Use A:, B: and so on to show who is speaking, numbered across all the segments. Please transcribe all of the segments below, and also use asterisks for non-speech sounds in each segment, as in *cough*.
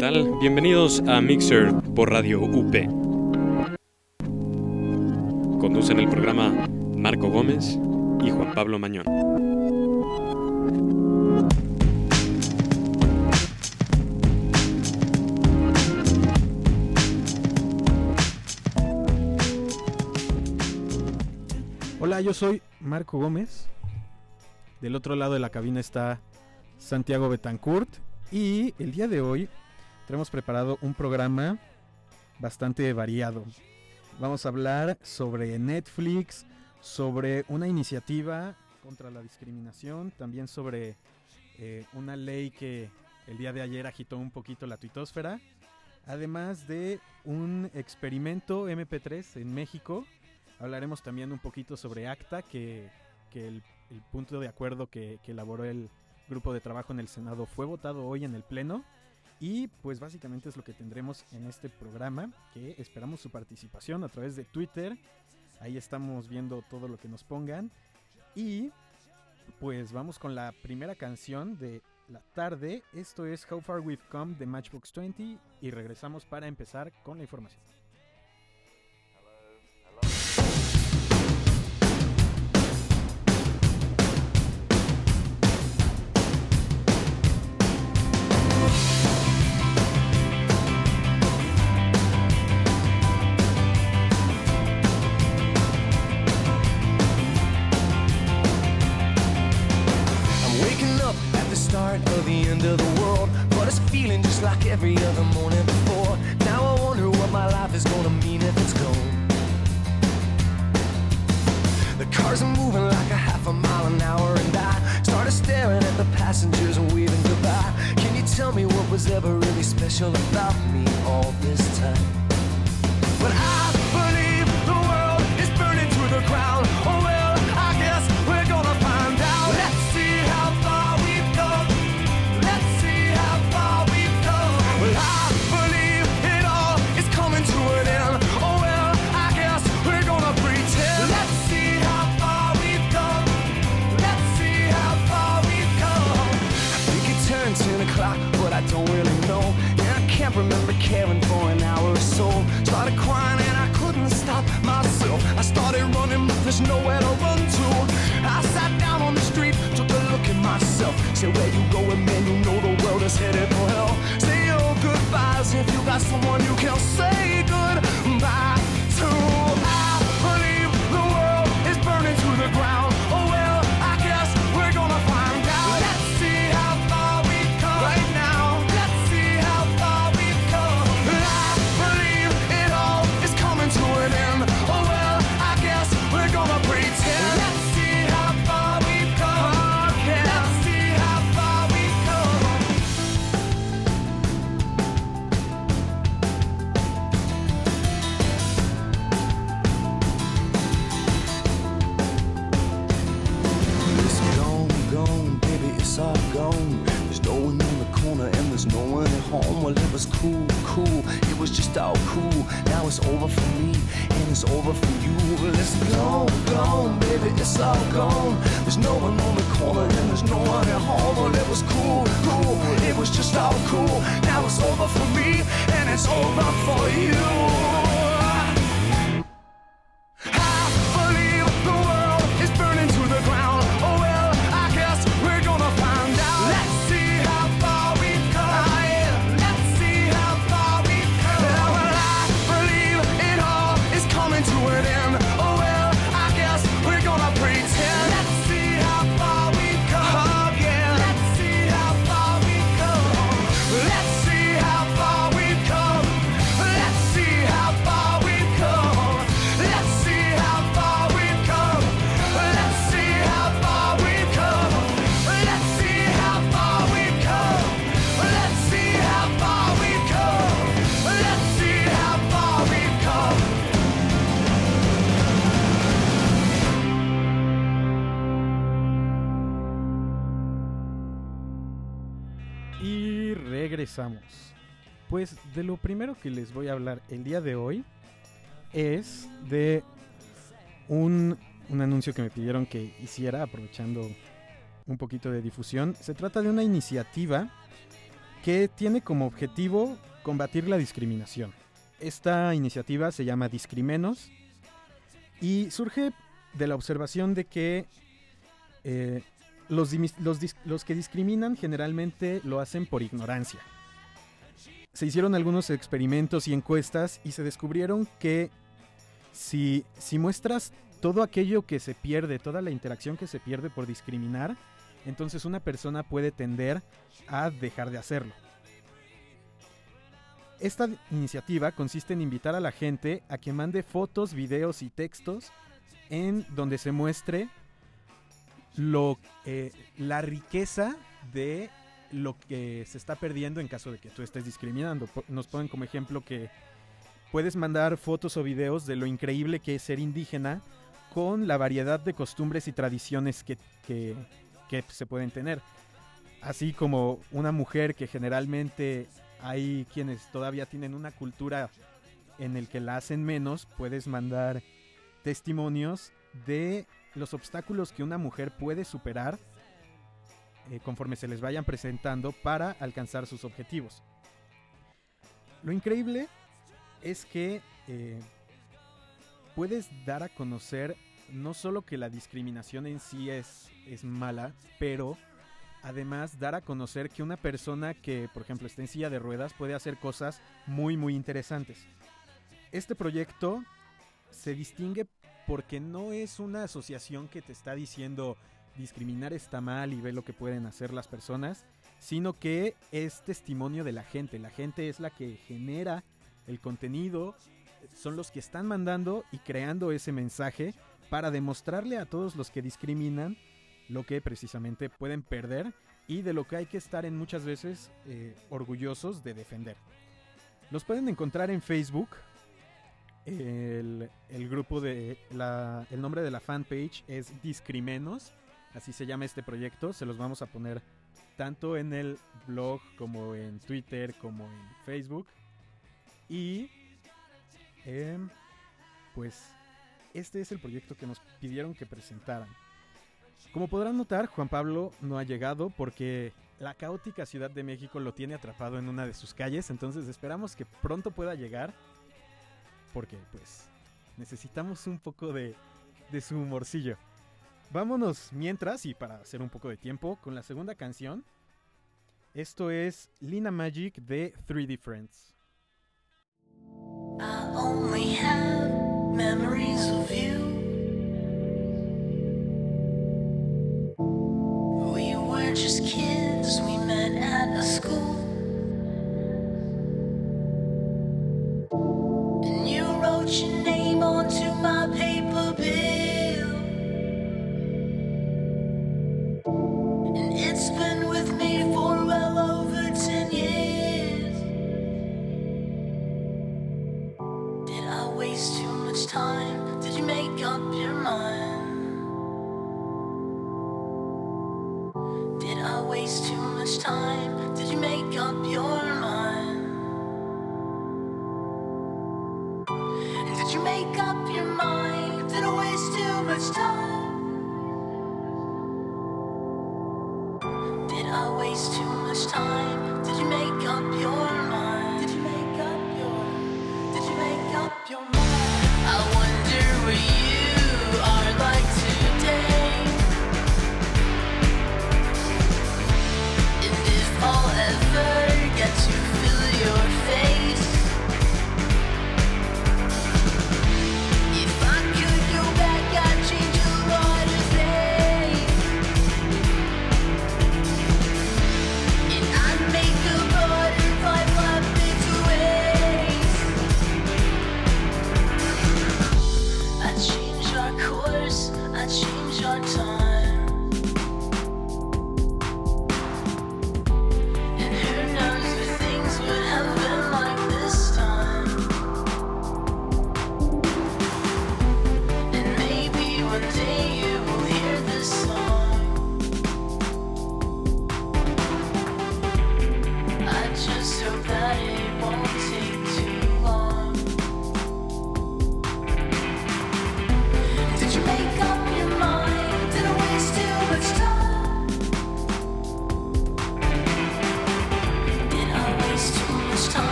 A: tal? Bienvenidos a Mixer por Radio UP. Conducen el programa Marco Gómez y Juan Pablo Mañón.
B: Hola, yo soy Marco Gómez. Del otro lado de la cabina está Santiago Betancourt. Y el día de hoy tenemos preparado un programa bastante variado. Vamos a hablar sobre Netflix, sobre una iniciativa contra la discriminación, también sobre eh, una ley que el día de ayer agitó un poquito la tuitosfera, además de un experimento MP3 en México. Hablaremos también un poquito sobre ACTA, que, que el, punto de acuerdo que, que elaboró el grupo de trabajo en el Senado fue votado hoy en el Pleno. Y pues básicamente es lo que tendremos en este programa, que esperamos su participación a través de Twitter. Ahí estamos viendo todo lo que nos pongan. Y pues vamos con la primera canción de la tarde. Esto es How Far We've Come de Matchbox 20 y regresamos para empezar con la información.
C: over for you.
B: de lo primero que les voy a hablar el día de hoy es de un, un anuncio que me pidieron que hiciera aprovechando un poquito de difusión. Se trata de una iniciativa
C: que tiene como objetivo combatir la discriminación. Esta iniciativa se llama Discrimenos y surge de la observación de que eh, los, los que discriminan generalmente lo hacen por ignorancia. Se hicieron algunos experimentos y encuestas y se descubrieron que si, si muestras todo aquello que se pierde, toda la interacción que se pierde por discriminar, entonces una persona puede tender a dejar de hacerlo. Esta iniciativa consiste en invitar a la gente a que mande fotos, videos y textos en donde se muestre lo, eh, la riqueza de lo que se está perdiendo en caso de que tú estés discriminando. Nos ponen como ejemplo que puedes mandar fotos o videos de lo increíble que es ser indígena con la variedad de costumbres y tradiciones que, que, se pueden tener. Así como una mujer que generalmente hay quienes todavía tienen una cultura en el que la hacen menos, puedes mandar testimonios de los obstáculos que una mujer puede superar eh, conforme se les vayan presentando para alcanzar sus objetivos. Lo increíble es que eh, puedes dar a conocer no solo que la discriminación en sí es, es mala, pero además dar a conocer que una persona que, por ejemplo, está en silla de ruedas puede hacer cosas muy, muy interesantes. Este proyecto se distingue porque no es una asociación que te está diciendo discriminar está mal y ve lo que pueden hacer las personas, sino que es testimonio de la gente. La gente es la que genera el contenido, son los que están mandando y creando ese mensaje para demostrarle a todos los que discriminan lo que precisamente pueden perder y de lo que hay que estar en muchas veces eh, orgullosos de defender. Los pueden encontrar en Facebook. El, grupo de la, el nombre de la fanpage es Discrimenos, así se llama este proyecto. Se los vamos a poner tanto en el blog como en Twitter como en Facebook. Y em, pues este es el proyecto que nos pidieron que presentaran. Como podrán notar, Juan Pablo no ha llegado porque la caótica Ciudad de México lo tiene atrapado en una de sus calles, entonces esperamos que pronto pueda llegar porque pues necesitamos un poco de, de su humorcillo. Vámonos mientras y para hacer un poco de tiempo con la segunda canción. Esto es Lina Magic de 3D Friends.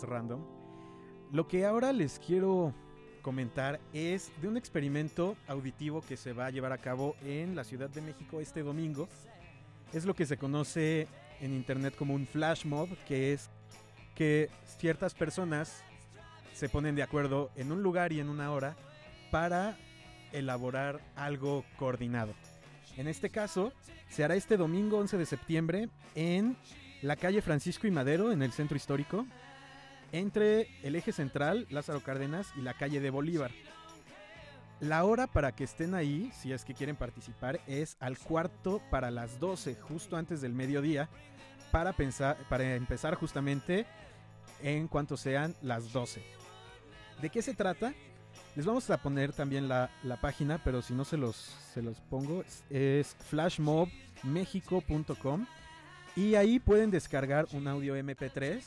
C: Notas random. Lo que ahora les quiero comentar es de un experimento auditivo que se va a llevar a cabo en la Ciudad de México este domingo. Es lo que se conoce en internet como un flash mob, que es que ciertas personas se ponen de acuerdo en un lugar y en una hora para elaborar algo coordinado. En este caso, se hará este domingo 11 de septiembre en la calle Francisco y Madero, en el centro histórico, entre el eje central, Lázaro Cárdenas, y la calle de Bolívar. La hora para que estén ahí, si es que quieren participar, es al cuarto para las 12, justo antes del mediodía, para, pensar, para empezar justamente en cuanto sean las 12. ¿De qué se trata? Les vamos a poner también la, la página, pero si no se los, se los pongo, es, flashmobmexico.com y ahí pueden descargar un audio MP3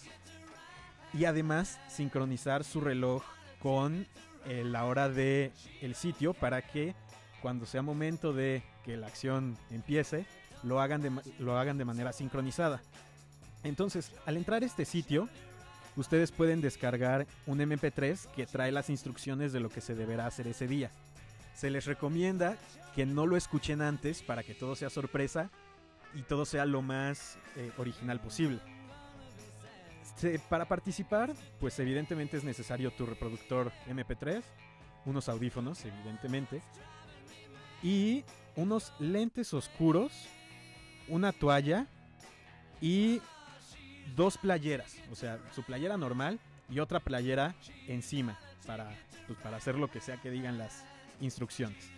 C: y además sincronizar su reloj con eh, la hora del el sitio para que cuando sea momento de que la acción empiece, lo hagan de, lo hagan de manera sincronizada. Entonces, al entrar a este sitio, ustedes pueden descargar un MP3 que trae las instrucciones de lo que se deberá hacer ese día. Se les recomienda que no lo escuchen antes para que todo sea sorpresa y todo sea lo más eh, original posible. Se- para participar, pues evidentemente es necesario tu reproductor MP3, unos audífonos, evidentemente, y unos lentes oscuros, una toalla y dos playeras, o sea, su playera normal y otra playera encima para, pues, para hacer lo que sea que digan las instrucciones.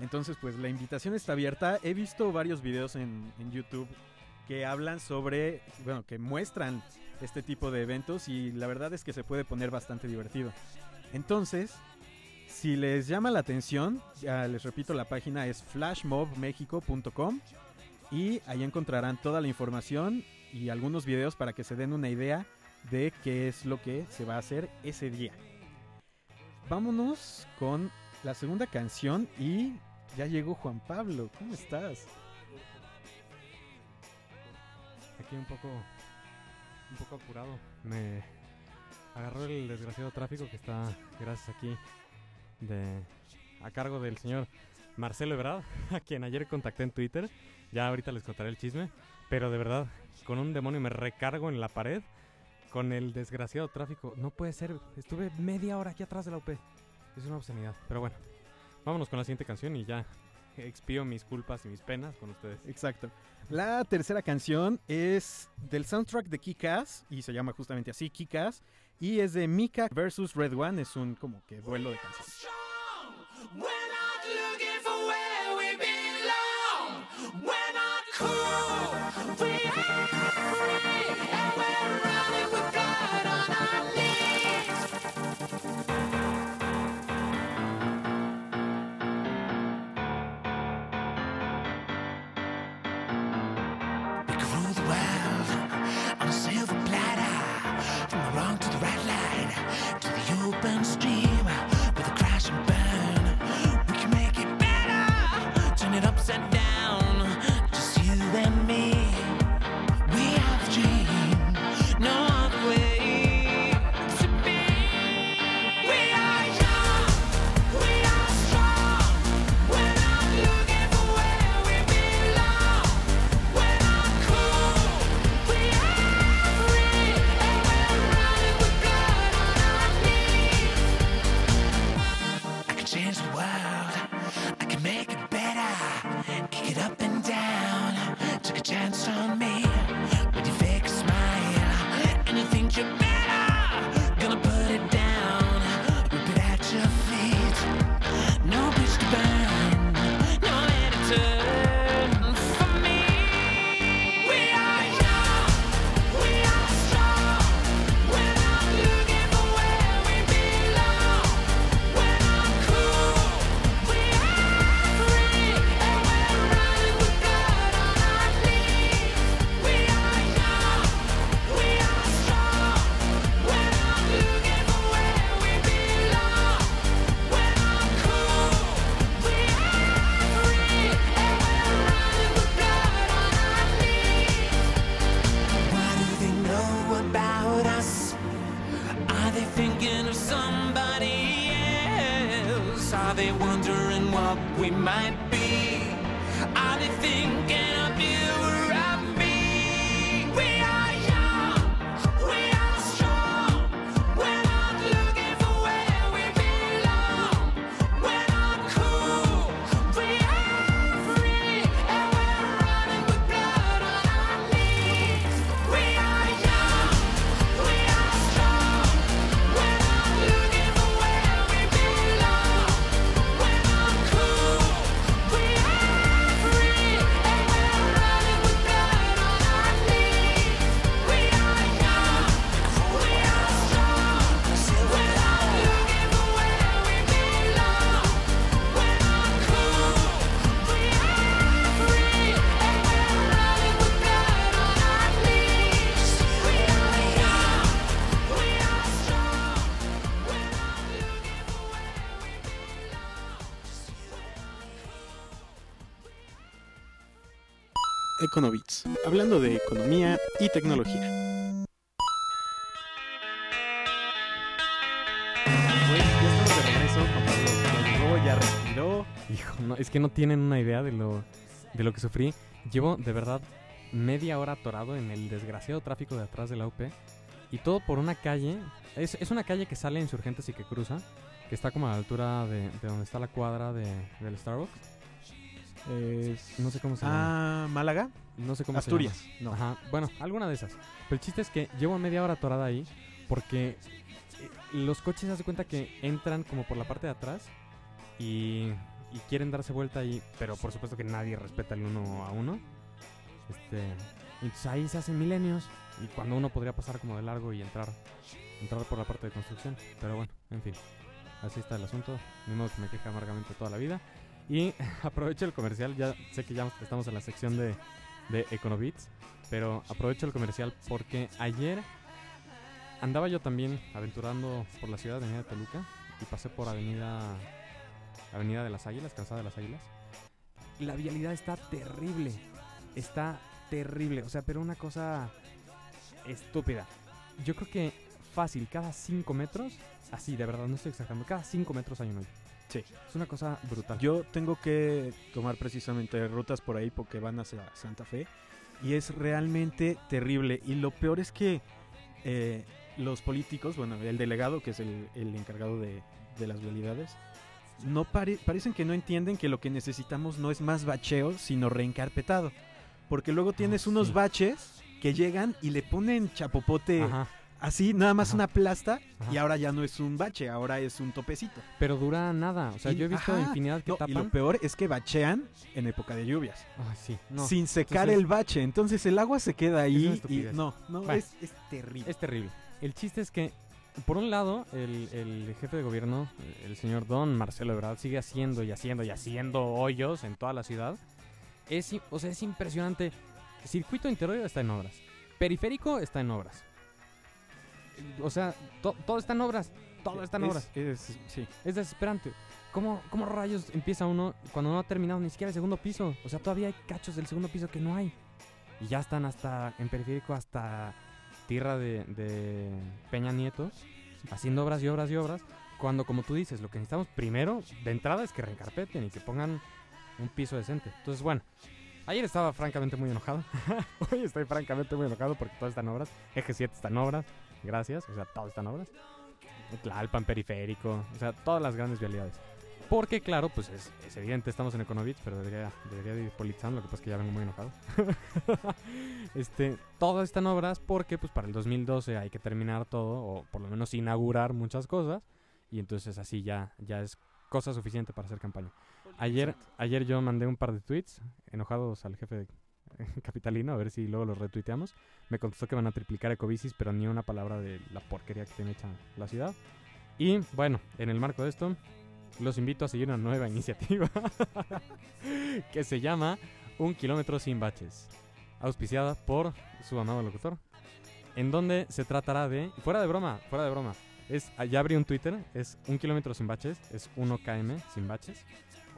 C: Entonces, pues la invitación está abierta. He visto varios videos en YouTube que hablan sobre, bueno, que muestran este tipo de eventos y la verdad es que se puede poner bastante divertido. Entonces, si les llama la atención, ya les repito, la página es flashmobmexico.com y ahí encontrarán toda la información y algunos videos para que se den una idea de qué es lo que se va a hacer ese día. Vámonos con la segunda canción y ya llegó Juan Pablo. ¿Cómo estás?
D: Aquí un poco, un poco apurado. Me agarró el desgraciado tráfico que está, gracias aquí, a cargo del señor Marcelo Ebrard, *laughs* a quien ayer contacté en Twitter. Ya ahorita les contaré el chisme, pero de verdad, con un demonio me recargo en la pared con el desgraciado tráfico. No puede ser, estuve media hora aquí atrás de la UP. Es una obscenidad, pero bueno. Vámonos con la siguiente canción y ya *laughs* expío mis culpas y mis penas con ustedes.
C: Exacto. La tercera canción es del soundtrack de Kick-Ass y se llama justamente así Kick-Ass y es de Mika versus Red One, es un como que duelo de canciones. Hablando de economía y tecnología.
D: Pues ya estamos de regreso, Juan Pablo. Ya llegó, ya respiró. Hijo, no, es que no tienen una idea de lo, de lo que sufrí. Llevo de verdad media hora atorado en el desgraciado tráfico de atrás de la UP. Y todo por una calle. Es, es una calle que sale a Insurgentes y que cruza. Que está como a la altura de, de donde está la cuadra de, del Starbucks.
C: Es-
D: No sé cómo se llama.
C: Ah, Málaga,
D: No sé cómo
C: Asturias.
D: se
C: No.
D: llama. Ajá, bueno, alguna de esas. Pero el chiste es que llevo media hora atorada ahí porque eh, los coches se hace cuenta que entran como por la parte de atrás y, y quieren darse vuelta ahí, pero por supuesto que nadie respeta el uno a uno. Este, entonces ahí se hacen milenios y cuando uno podría pasar como de largo y entrar, entrar por la parte de construcción. Pero bueno, en fin, así está el asunto. Ni modo que me queje amargamente toda la vida. Y *laughs* aprovecho el comercial, ya sé que ya estamos en la sección de, de Econobits, pero aprovecho el comercial porque ayer andaba yo también aventurando por la ciudad de Avenida Toluca y pasé por Avenida Avenida de las Águilas, Calzada de las Águilas. La vialidad está terrible, está terrible, o sea, pero una cosa estúpida. Yo creo que fácil, cada 5 metros, así, de verdad, no estoy exagerando, cada 5 metros hay un hoyo.
C: Sí.
D: Es una cosa brutal.
C: Yo tengo que tomar precisamente rutas por ahí porque van hacia Santa Fe y es realmente terrible. Y lo peor es que eh, los políticos, bueno, el delegado, que es el, el encargado de, de las vialidades, no pare- parecen que no entienden que lo que necesitamos no es más bacheo, sino reencarpetado. Porque luego tienes unos
D: sí.
C: baches que llegan y le ponen chapopote
D: Ajá.
C: Así, nada más
D: Ajá.
C: una plasta, y ahora ya no es un bache, ahora es un topecito.
D: Pero dura nada. O sea,
C: Y-
D: yo he visto
C: ajá.
D: infinidad que
C: No, y
D: tapan.
C: lo peor es que bachean en época de lluvias.
D: Ay, sí. No.
C: sin secar
D: entonces-
C: el bache. Entonces el agua se queda
D: Es
C: ahí y no, no, es, es terrible.
D: Es terrible. El chiste es que, por un lado, el, el jefe de gobierno, el señor Don Marcelo Ebrard, sigue haciendo y haciendo y haciendo hoyos en toda la ciudad. Es, o sea, es impresionante. Circuito interior está en obras. Periférico está en obras. O sea, to- todo está en obras. Todo está en
C: Es-
D: obras.
C: es- sí.
D: Es desesperante. ¿Cómo, ¿Cómo rayos empieza uno cuando no ha terminado ni siquiera el segundo piso? O sea, todavía hay cachos del segundo piso que no hay. Y ya están hasta en periférico, hasta tierra de, de Peña Nieto, haciendo obras y obras y obras. Cuando, como tú dices, lo que necesitamos primero, de entrada, es que reencarpeten y que pongan un piso decente. Entonces, bueno, ayer estaba francamente muy enojado. *laughs* Hoy estoy francamente muy enojado porque todo está en obras. Eje 7 está en obras. Gracias. O sea, todo está en obras. Tlalpan periférico. O sea, todas las grandes vialidades. Porque, claro, pues es, es evidente, estamos en Econovits, pero debería, debería de ir politizando, lo que pasa es que ya vengo muy enojado. *laughs* este, todas están obras porque, pues, para el 2012 hay que terminar todo, o por lo menos inaugurar muchas cosas, y entonces así ya, ya es cosa suficiente para hacer campaña. Ayer, ayer yo mandé un par de tweets enojados al jefe *laughs* capitalino, a ver si luego los retuiteamos. Me contestó que van a triplicar Ecobicis, pero ni una palabra de la porquería que tiene hecha la ciudad. Y bueno, en el marco de esto, los invito a seguir una nueva *laughs* iniciativa *laughs* que se llama Un kilómetro sin baches, auspiciada por su amado locutor, en donde se tratará de, fuera de broma, fuera de broma, es, ya abrí un Twitter, es un kilómetro sin baches, es 1km sin baches,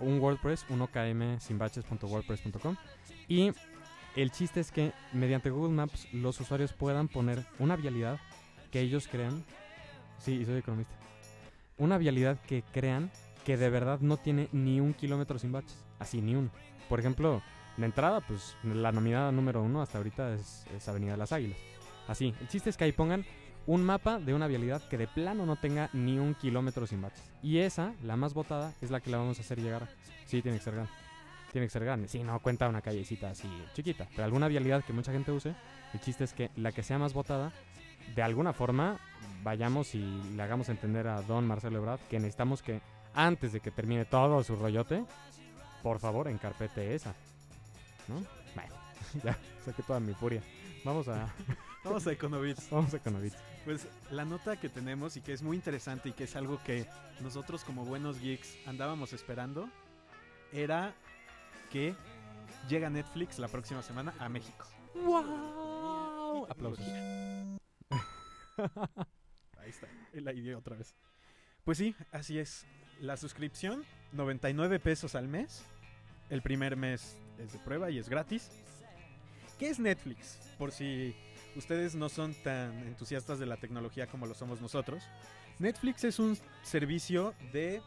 D: un WordPress, 1km sin baches.wordpress.com y el chiste es que mediante Google Maps los usuarios puedan poner una vialidad que ellos crean, sí, soy economista, una vialidad que crean que de verdad no tiene ni un kilómetro sin baches. Así, ni un. Por ejemplo, la entrada, pues la nominada número uno hasta ahorita es, es Avenida de las Águilas. Así, el chiste es que ahí pongan un mapa de una vialidad que de plano no tenga ni un kilómetro sin baches. Y esa, la más votada, es la que la vamos a hacer llegar. Sí, tiene que ser grande. Tiene que ser grande. Sí, no cuenta una callecita así chiquita. Pero alguna vialidad que mucha gente use, el chiste es que la que sea más votada, de alguna forma, vayamos y le hagamos entender a don Marcelo Ebrard que necesitamos que, antes de que termine todo su rollote, por favor, encarpete esa. ¿No? Bueno, *laughs* ya saqué toda mi furia. Vamos a, *laughs*
C: Vamos a Econovits. *laughs*
D: vamos a Conovitz.
C: Pues la nota que tenemos y que es muy interesante y que es algo que nosotros como buenos geeks andábamos esperando era que llega Netflix la próxima semana a México.
D: ¡Wow! Aplausos. *laughs*
C: Ahí está, la idea otra vez. Pues sí, así es. La suscripción, 99 pesos al mes. El primer mes es de prueba y es gratis. ¿Qué es Netflix? Por si ustedes no son tan entusiastas de la tecnología como lo somos nosotros. Netflix es un servicio de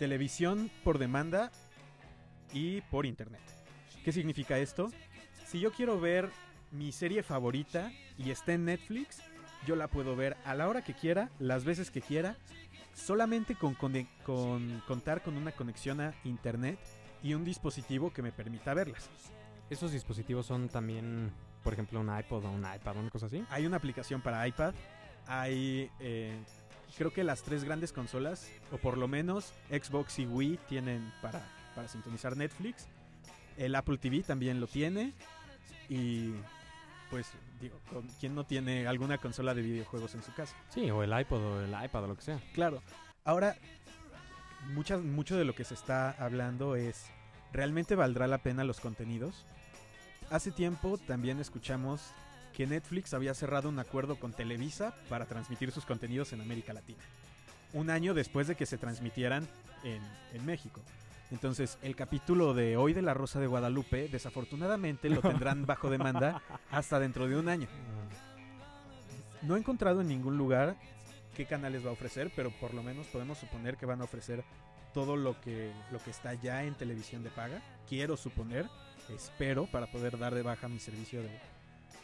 C: televisión por demanda y por internet. ¿Qué significa esto? Si yo quiero ver mi serie favorita y está en Netflix, yo la puedo ver a la hora que quiera, las veces que quiera, solamente con, contar con una conexión a internet y un dispositivo que me permita verlas.
D: Esos dispositivos son también, por ejemplo, un iPod o un iPad, una cosa así.
C: Hay una aplicación para iPad, hay eh, creo que las tres grandes consolas, o por lo menos Xbox y Wii tienen para, para sintonizar Netflix. El Apple TV también lo tiene. Y pues digo, ¿quién no tiene alguna consola de videojuegos en su casa?
D: Sí, o el iPod o el iPad o lo que sea.
C: Claro. Ahora, muchas, mucho de lo que se está hablando es, ¿realmente valdrá la pena los contenidos? Hace tiempo también escuchamos que Netflix había cerrado un acuerdo con Televisa para transmitir sus contenidos en América Latina. Un año después de que se transmitieran en, en México. Entonces, el capítulo de hoy de La Rosa de Guadalupe, desafortunadamente lo tendrán *laughs* bajo demanda hasta dentro de un año. No he encontrado en ningún lugar qué canales va a ofrecer, pero por lo menos podemos suponer que van a ofrecer todo lo que, lo que está ya en televisión de paga. Quiero suponer, espero, para poder dar de baja mi servicio de, de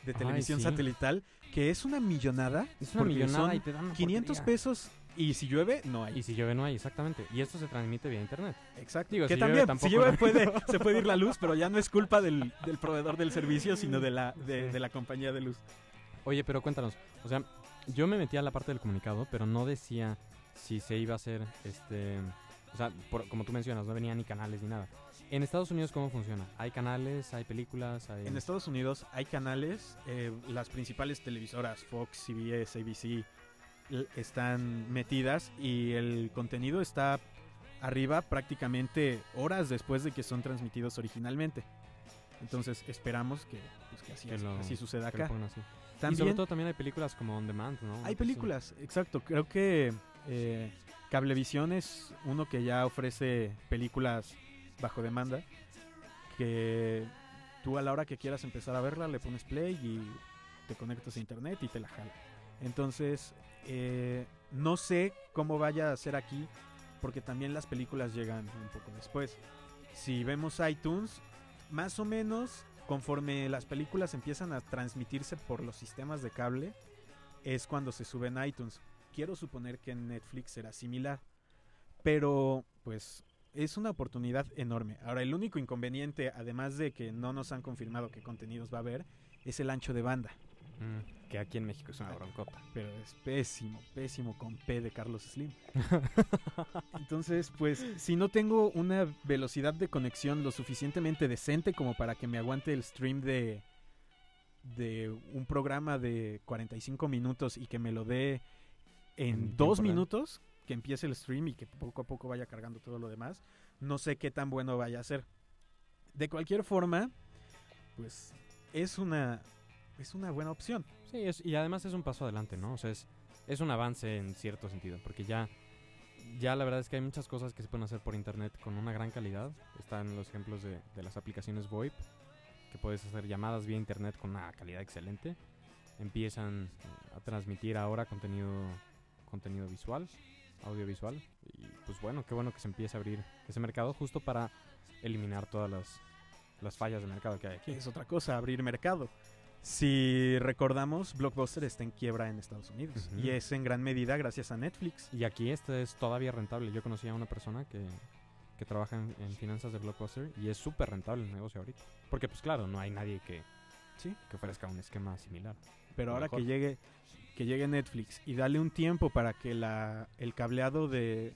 D: Ay,
C: televisión
D: sí.
C: satelital, que es una millonada.
D: Es una millonada y te dan una
C: 500
D: porquería.
C: pesos y si llueve, no hay.
D: Y si llueve no hay, exactamente. Y esto se transmite vía internet.
C: Exacto.
D: Digo,
C: que
D: si
C: también,
D: llueve
C: si llueve
D: ¿no?
C: puede, *laughs* se puede ir la luz, pero ya no es culpa del, del proveedor del servicio, sino de la, de,
D: Sí.
C: de la compañía de luz.
D: Oye, pero cuéntanos. O sea, yo me metí a la parte del comunicado, pero no decía si se iba a hacer este. O sea, por- como tú mencionas, no venía ni canales ni nada. En Estados Unidos, ¿cómo funciona? ¿Hay canales? ¿Hay películas? Hay...
C: En Estados Unidos hay canales, eh, las principales televisoras, Fox, CBS, ABC, están metidas y el contenido está arriba prácticamente horas después de que son transmitidos originalmente. Entonces esperamos que, pues, que así,
D: Que lo-
C: así suceda
D: que
C: acá.
D: Y sobre todo también hay películas como On Demand, ¿no?
C: hay películas, exacto. Creo que eh, Cablevisión es uno que ya ofrece películas bajo demanda. Que tú a la hora que quieras empezar a verla le pones play y te conectas a internet y te la jala. Entonces, eh, no sé cómo vaya a ser aquí, porque también las películas llegan un poco después. Si vemos iTunes, más o menos conforme las películas empiezan a transmitirse por los sistemas de cable, es cuando se suben a iTunes. Quiero suponer que en Netflix será similar. Pero, pues, es una oportunidad enorme. Ahora, el único inconveniente, además de que no nos han confirmado qué contenidos va a haber, es el ancho de banda.
D: Mm, que aquí en México es una broncota.
C: Pero es pésimo, pésimo con P de Carlos Slim. *laughs* Entonces, pues, si no tengo una velocidad de conexión lo suficientemente decente como para que me aguante el stream de, de un programa de 45 minutos y que me lo dé en dos
D: real.
C: minutos, que empiece el stream y que poco a poco vaya cargando todo lo demás, no sé qué tan bueno vaya a ser. De cualquier forma, pues, es una, es una buena opción.
D: Sí, es- y además es un paso adelante, ¿no? O sea, es, es un avance en cierto sentido, porque ya, ya la verdad es que hay muchas cosas que se pueden hacer por internet con una gran calidad. Están los ejemplos de, de las aplicaciones VoIP, que puedes hacer llamadas vía internet con una calidad excelente. Empiezan a transmitir ahora contenido, contenido visual, audiovisual, y pues bueno, qué bueno que se empiece a abrir ese mercado justo para eliminar todas las, las fallas de mercado que hay aquí.
C: Es otra cosa, abrir mercado. Si recordamos, Blockbuster está en quiebra en Estados Unidos. Y es en gran medida gracias a Netflix.
D: Y aquí este es todavía rentable. Yo conocí a una persona que, que trabaja en, en finanzas de Blockbuster y es súper rentable el negocio ahorita. Porque pues claro, no hay nadie que,
C: Sí.
D: que ofrezca un esquema similar.
C: Pero ahora
D: mejor.
C: que llegue, que llegue Netflix y dale un tiempo para que la, el cableado de,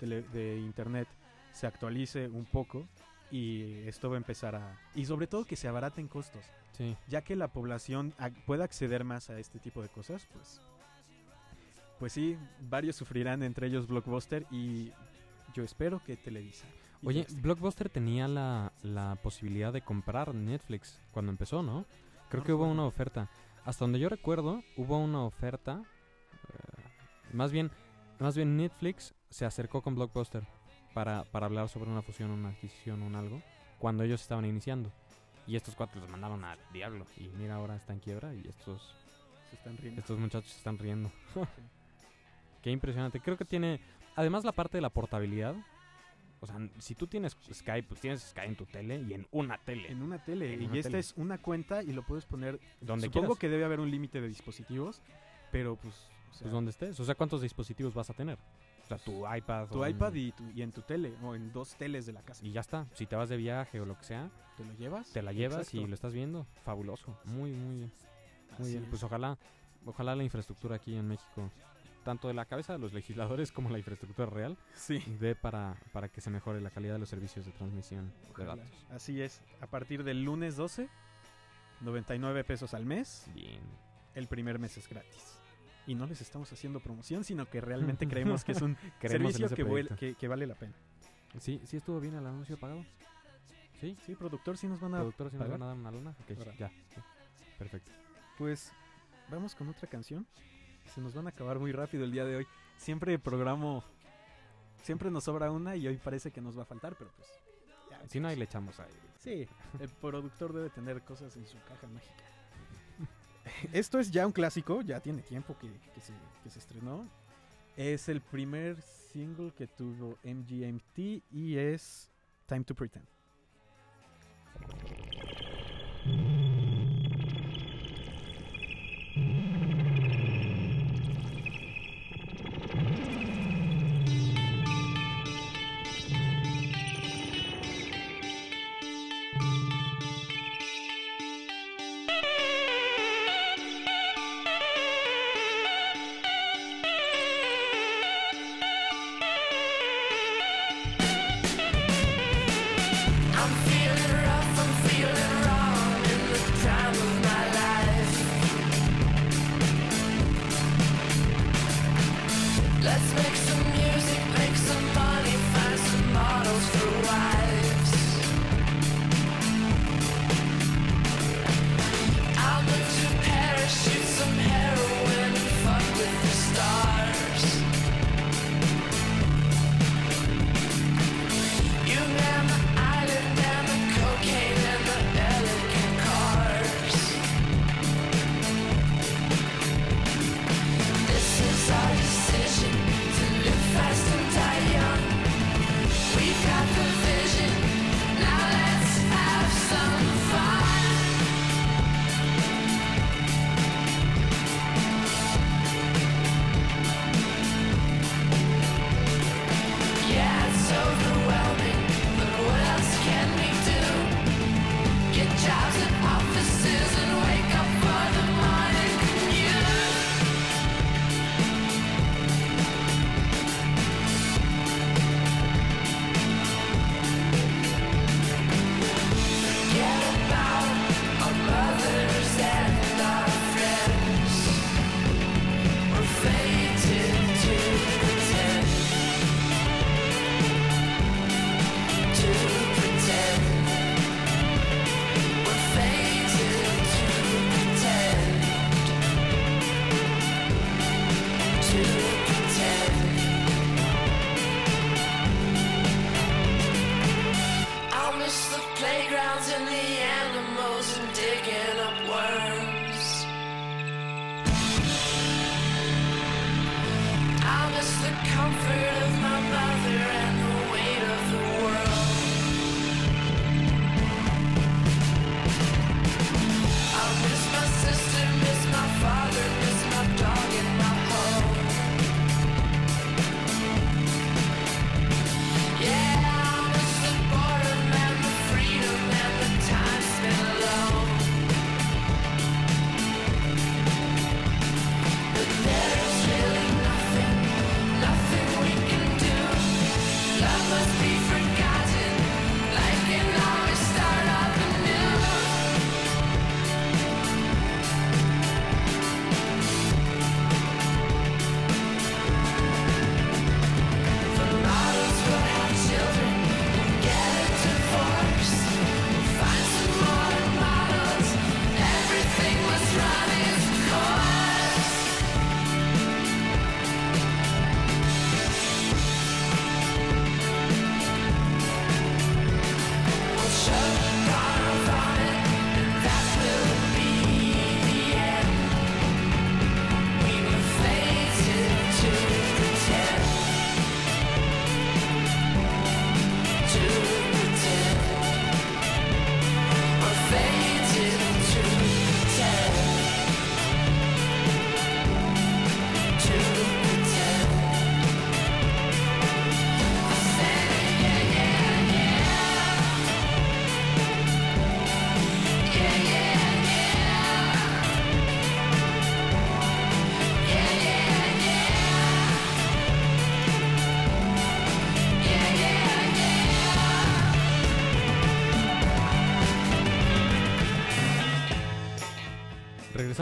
C: de internet se actualice un poco y esto va a empezar a... Y sobre todo que se abaraten costos.
D: Sí.
C: ya que la población ac- pueda acceder más a este tipo de cosas, pues, pues sí, varios sufrirán, entre ellos Blockbuster y yo espero que Televisa.
D: Oye. Blockbuster tenía la, la posibilidad de comprar Netflix cuando empezó, ¿no? Creo
C: No
D: que hubo una oferta. Hasta donde yo recuerdo, hubo una oferta. eh, más bien, más bien Netflix se acercó con Blockbuster para, para hablar sobre una fusión, una adquisición, un algo, cuando ellos estaban iniciando. Y estos cuatro los mandaron al diablo. Y mira, ahora está en quiebra y estos,
C: se están riendo.
D: estos muchachos se están riendo. *laughs* Qué impresionante. Creo que tiene, además la parte de la portabilidad. O sea, si tú tienes Sky, pues tienes Sky en tu tele y en una tele.
C: En una tele.
D: En
C: y
D: una
C: esta
D: tele.
C: es una cuenta y lo puedes poner.
D: donde
C: Supongo
D: quieras.
C: que debe haber un límite de dispositivos, pero pues. o sea,
D: Pues donde estés. O sea, ¿cuántos dispositivos vas a tener? O sea, tu iPad.
C: tu
D: o
C: iPad
D: un-
C: y, tu- y en tu tele, o en dos teles de la casa.
D: Y ya está. Si te vas de viaje o lo que sea,
C: ¿Te lo llevas?
D: te la llevas y lo estás viendo. Fabuloso. Muy, muy bien. Muy bien.
C: es.
D: Pues ojalá, ojalá la infraestructura aquí en México, tanto de la cabeza de los legisladores como la infraestructura real,
C: sí.
D: dé para, para que se mejore la calidad de los servicios de transmisión de datos.
C: Así es. A partir del lunes 12, 99 pesos al mes.
D: Bien.
C: el primer mes es gratis. Y no les estamos haciendo promoción, sino que realmente *laughs* creemos que es un servicio que, vuel- que, que vale la pena.
D: Sí, sí estuvo bien el anuncio pagado. Sí,
C: Sí, productor, sí nos van a...
D: productor, si nos van a dar una luna. Ok,
C: Ahora.
D: ya. sí. Perfecto.
C: Pues vamos con otra canción. Se nos van a acabar muy rápido el día de hoy. Siempre programo... Siempre nos sobra una y hoy parece que nos va a faltar, pero pues... ya
D: Si no, ahí
C: veremos.
D: le echamos ahí.
C: Sí, el productor debe tener cosas en su caja mágica. *laughs* Esto es ya un clásico, ya tiene tiempo que, se, se estrenó. Es el primer single que tuvo MGMT y es Time
E: to Pretend.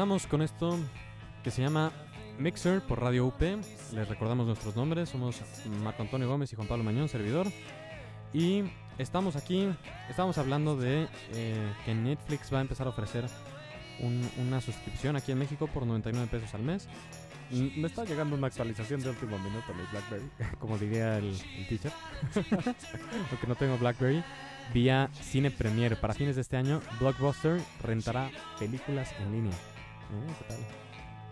D: Con esto que se llama Mixer por Radio UP. Les recordamos nuestros nombres. Somos Marco Antonio Gómez y Juan Pablo Mañón, servidor. Y estamos aquí, estamos hablando de eh, que Netflix va a empezar a ofrecer un- una suscripción aquí en México por 99 pesos al mes. Mm, Me está llegando una actualización de último minuto mi BlackBerry, *laughs* como diría el, el teacher. *laughs* Porque no tengo BlackBerry. Vía Cine Premiere. Para fines de este año, Blockbuster rentará películas en línea. ¿Qué tal?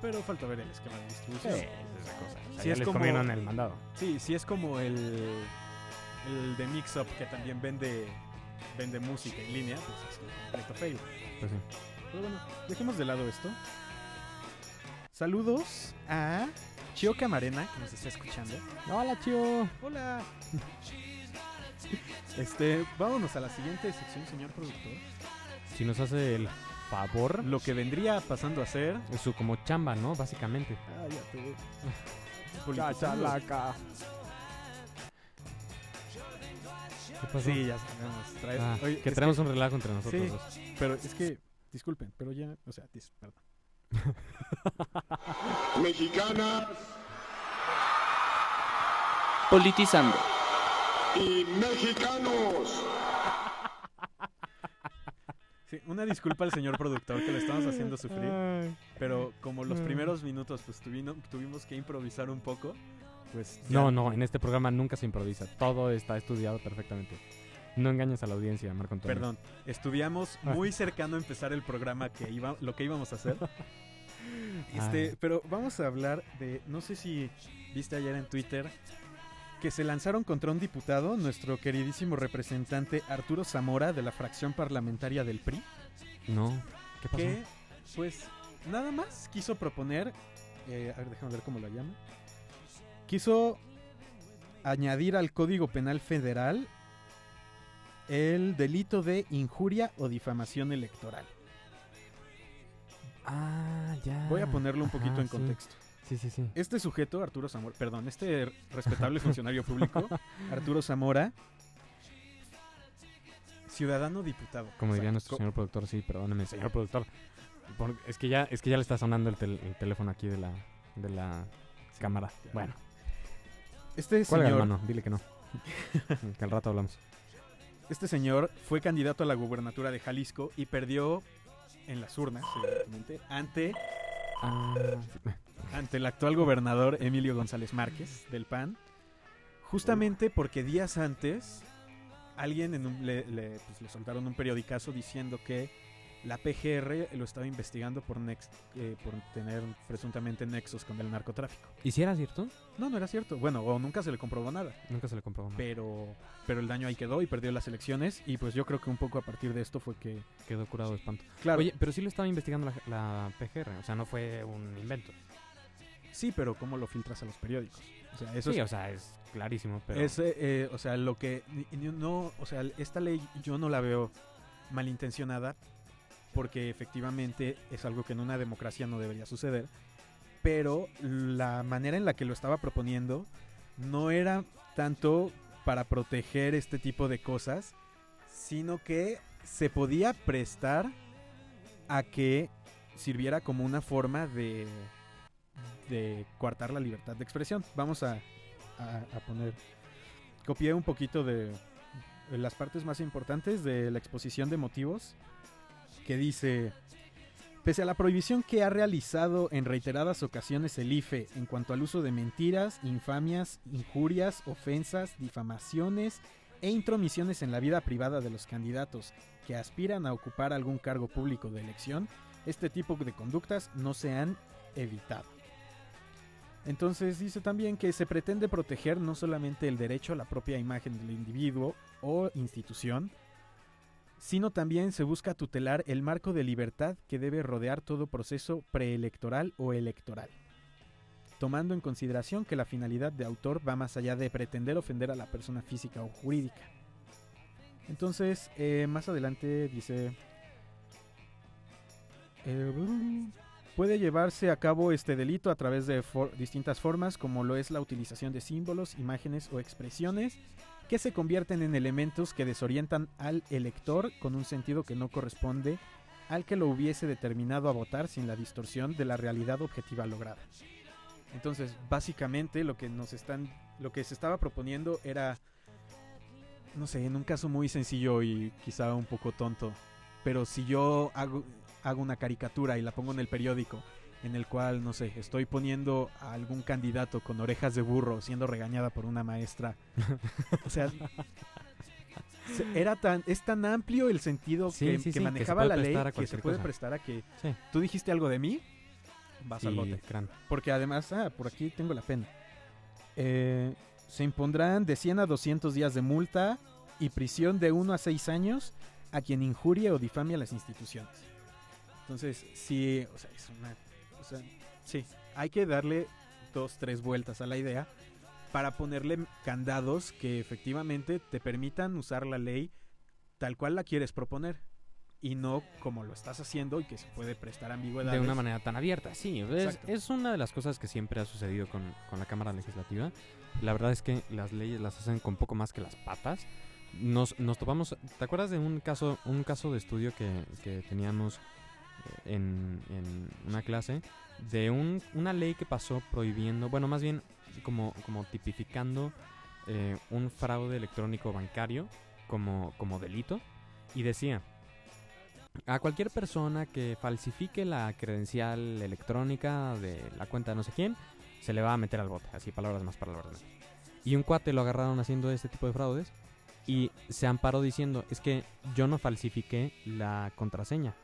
C: Pero falta ver el esquema de distribución.
D: Sí, es cosa. O sea, ya
C: es
D: les
C: como-
D: comieron el mandado.
C: Sí, sí es como el, el de Mixup que también vende vende música en línea, pues es un completo fail.
D: Pues sí.
C: Pero bueno, dejemos de lado esto. Saludos a Chio Camarena, que nos está escuchando.
D: Hola, tío.
C: Hola. *laughs* Este, vámonos a la siguiente sección, señor productor.
D: Si nos hace el favor,
C: Lo que vendría pasando a ser.
D: es su como chamba, ¿no? Básicamente.
C: Ah, ya te *laughs* politizando.
D: ¿Qué pasó?
C: Sí, ya sabemos. trae-
D: Ah,
C: Oye,
D: que traemos un relajo entre nosotros
C: Sí.
D: dos.
C: Pero es que, disculpen, pero ya, o sea, dis- perdón. *laughs*
F: mexicanas
B: Politizando.
F: y mexicanos.
C: Sí, una disculpa al señor productor que le estamos haciendo sufrir.
D: Ay.
C: Pero como los
D: Mm.
C: primeros minutos, pues tuvino- tuvimos que improvisar un poco, pues. ya-
D: No, no, en este programa nunca se improvisa. Todo está estudiado perfectamente. No engañes a la audiencia, Marco Antonio.
C: Perdón, estudiamos muy cercano a empezar el programa que iba, lo que íbamos a hacer. *laughs* Este,
D: Ay.
C: pero vamos a hablar de, no sé si viste ayer en Twitter que se lanzaron contra un diputado, nuestro queridísimo representante Arturo Zamora de la fracción parlamentaria del PRI,
D: No. ¿Qué pasó?
C: que pues nada más quiso proponer, eh, a ver, déjame ver cómo lo llama, quiso añadir al Código Penal Federal el delito de injuria o difamación electoral.
D: Ah, ya.
C: Voy a ponerlo un poquito
D: Ajá,
C: en contexto.
D: Sí, sí, sí.
C: Este sujeto, Arturo Zamora, perdón, este respetable funcionario público, *laughs* Arturo Zamora, ciudadano diputado.
D: Como
C: O sea,
D: diría nuestro
C: co-
D: señor productor, sí, perdóneme, señor productor. Por- es que ya, es que ya le está sonando el, tel- el teléfono aquí de la, de la cámara.
C: ya.
D: Bueno,
C: Este señor,
D: hermano, dile que no. *laughs* que al rato hablamos.
C: este señor fue candidato a la gubernatura de Jalisco y perdió en las urnas, evidentemente, ante,
D: Ah,
C: ante el actual gobernador Emilio González Márquez del PAN, justamente porque días antes alguien en un- le, le, pues, le soltaron un periodicazo diciendo que la PGR lo estaba investigando por, nex- eh, por tener presuntamente nexos con el narcotráfico.
D: ¿Y si era cierto?
C: No, no era cierto. Bueno, o nunca se le comprobó nada.
D: Nunca se le comprobó nada.
C: Pero, pero el daño ahí quedó y perdió las elecciones. Y pues yo creo que un poco a partir de esto fue que...
D: Quedó curado de espanto.
C: Claro,
D: Oye, pero sí lo estaba investigando la, la PGR, o sea, no fue un invento.
C: Sí, pero ¿cómo lo filtras a los periódicos? O sea, eso
D: sí,
C: es
D: o sea, es clarísimo, pero...
C: Es, eh, o sea, lo que no, o sea, esta ley yo no la veo malintencionada porque efectivamente es algo que en una democracia no debería suceder, pero la manera en la que lo estaba proponiendo no era tanto para proteger este tipo de cosas, sino que se podía prestar a que sirviera como una forma de de coartar la libertad de expresión. Vamos a, poner. Copié un poquito de, de las partes más importantes de la exposición de motivos. Que dice. Pese a la prohibición que ha realizado en reiteradas ocasiones el IFE en cuanto al uso de mentiras, infamias, injurias, ofensas, difamaciones e intromisiones en la vida privada de los candidatos que aspiran a ocupar algún cargo público de elección, este tipo de conductas no se han evitado. Entonces dice también que se pretende proteger no solamente el derecho a la propia imagen del individuo o institución, sino también se busca tutelar el marco de libertad que debe rodear todo proceso preelectoral o electoral, tomando en consideración que la finalidad de autor va más allá de pretender ofender a la persona física o jurídica. Entonces, eh, más adelante dice... eh, Puede llevarse a cabo este delito a través de for- distintas formas, como lo es la utilización de símbolos, imágenes o expresiones que se convierten en elementos que desorientan al elector con un sentido que no corresponde al que lo hubiese determinado a votar sin la distorsión de la realidad objetiva lograda. Entonces, básicamente lo que nos están lo que se estaba proponiendo era no sé, en un caso muy sencillo y quizá un poco tonto, pero si yo hago hago una caricatura y la pongo en el periódico en el cual, no sé, estoy poniendo a algún candidato con orejas de burro siendo regañada por una maestra. O sea, se- era tan, es tan amplio el sentido
D: Sí,
C: que,
D: sí,
C: que
D: sí, que se
C: manejaba la ley que se puede
D: cosa.
C: prestar a que tú dijiste algo de mí, vas al bote.
D: crán.
C: Porque además, ah, por aquí tengo la pena. Eh, se impondrán de 100 a 200 días de multa y prisión de 1 a 6 años a quien injurie o difame a las instituciones. Entonces, sí, o sea, es una... O sea, sí, hay que darle dos, tres vueltas a la idea para ponerle candados que efectivamente te permitan usar la ley tal cual la quieres proponer y no como lo estás haciendo y que se puede prestar ambigüedades.
D: De una manera tan abierta, sí. Es, es una de las cosas que siempre ha sucedido con, con la Cámara Legislativa. La verdad es que las leyes las hacen con poco más que las patas. Nos, nos topamos, ¿te acuerdas de un caso, un caso de estudio que, que teníamos en, en una clase? De un, una ley que pasó prohibiendo, bueno, más bien como, como tipificando eh, un fraude electrónico bancario como, como delito. Y decía, a cualquier persona que falsifique la credencial electrónica de la cuenta de no sé quién, se le va a meter al bote. Así, palabras más, palabras menos. Y un cuate lo agarraron haciendo este tipo de fraudes y se amparó diciendo, es que yo no falsifiqué la contraseña.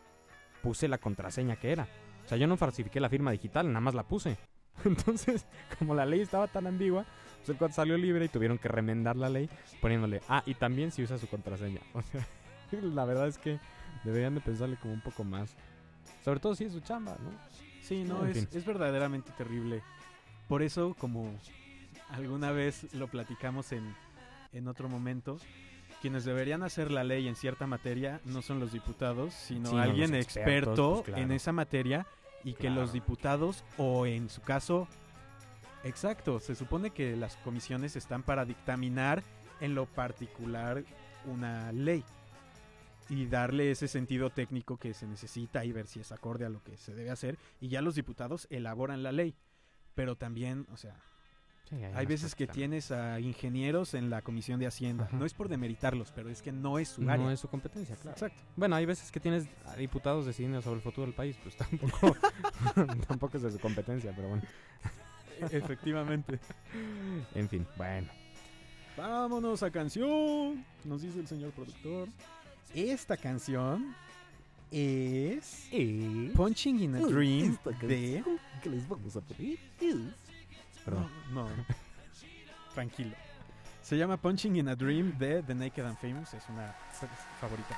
D: Puse la contraseña que era. O sea, yo no falsifiqué la firma digital, nada más la puse. *laughs* Entonces, como la ley estaba tan ambigua, pues el cuate salió libre y tuvieron que remendar la ley poniéndole, ah, y también si usa su contraseña. *laughs* O sea, la verdad es que deberían de pensarle como un poco más. Sobre todo si es su chamba, ¿no?
C: Sí, no,
D: En
C: es,
D: fin.
C: es verdaderamente terrible. Por eso, como alguna vez lo platicamos en, en otro momento, quienes deberían hacer la ley en cierta materia no son los diputados, sino
D: Sí,
C: alguien experto
D: pues, claro.
C: en esa materia y que los diputados o en su caso... Exacto, se supone que las comisiones están para dictaminar en lo particular una ley y darle ese sentido técnico que se necesita y ver si es acorde a lo que se debe hacer. Y ya los diputados elaboran la ley. Pero también, o sea, hay veces que tienes a ingenieros en la Comisión de Hacienda.
D: Ajá.
C: No es por demeritarlos, pero es que no es su
D: No
C: área.
D: es su competencia, claro.
C: Exacto.
D: Bueno, hay veces que tienes a diputados decidiendo sobre el futuro del país, pues tampoco, *laughs* tampoco es de su competencia, pero bueno. *laughs*
C: Efectivamente.
D: En fin, bueno.
C: Vámonos a canción, nos dice el señor productor. Esta canción
G: es. Punching in a Dream de...
D: que les vamos a poner
G: No, no. Tranquilo. Se llama Punching in a Dream de The Naked and Famous. Es una fa- favorita.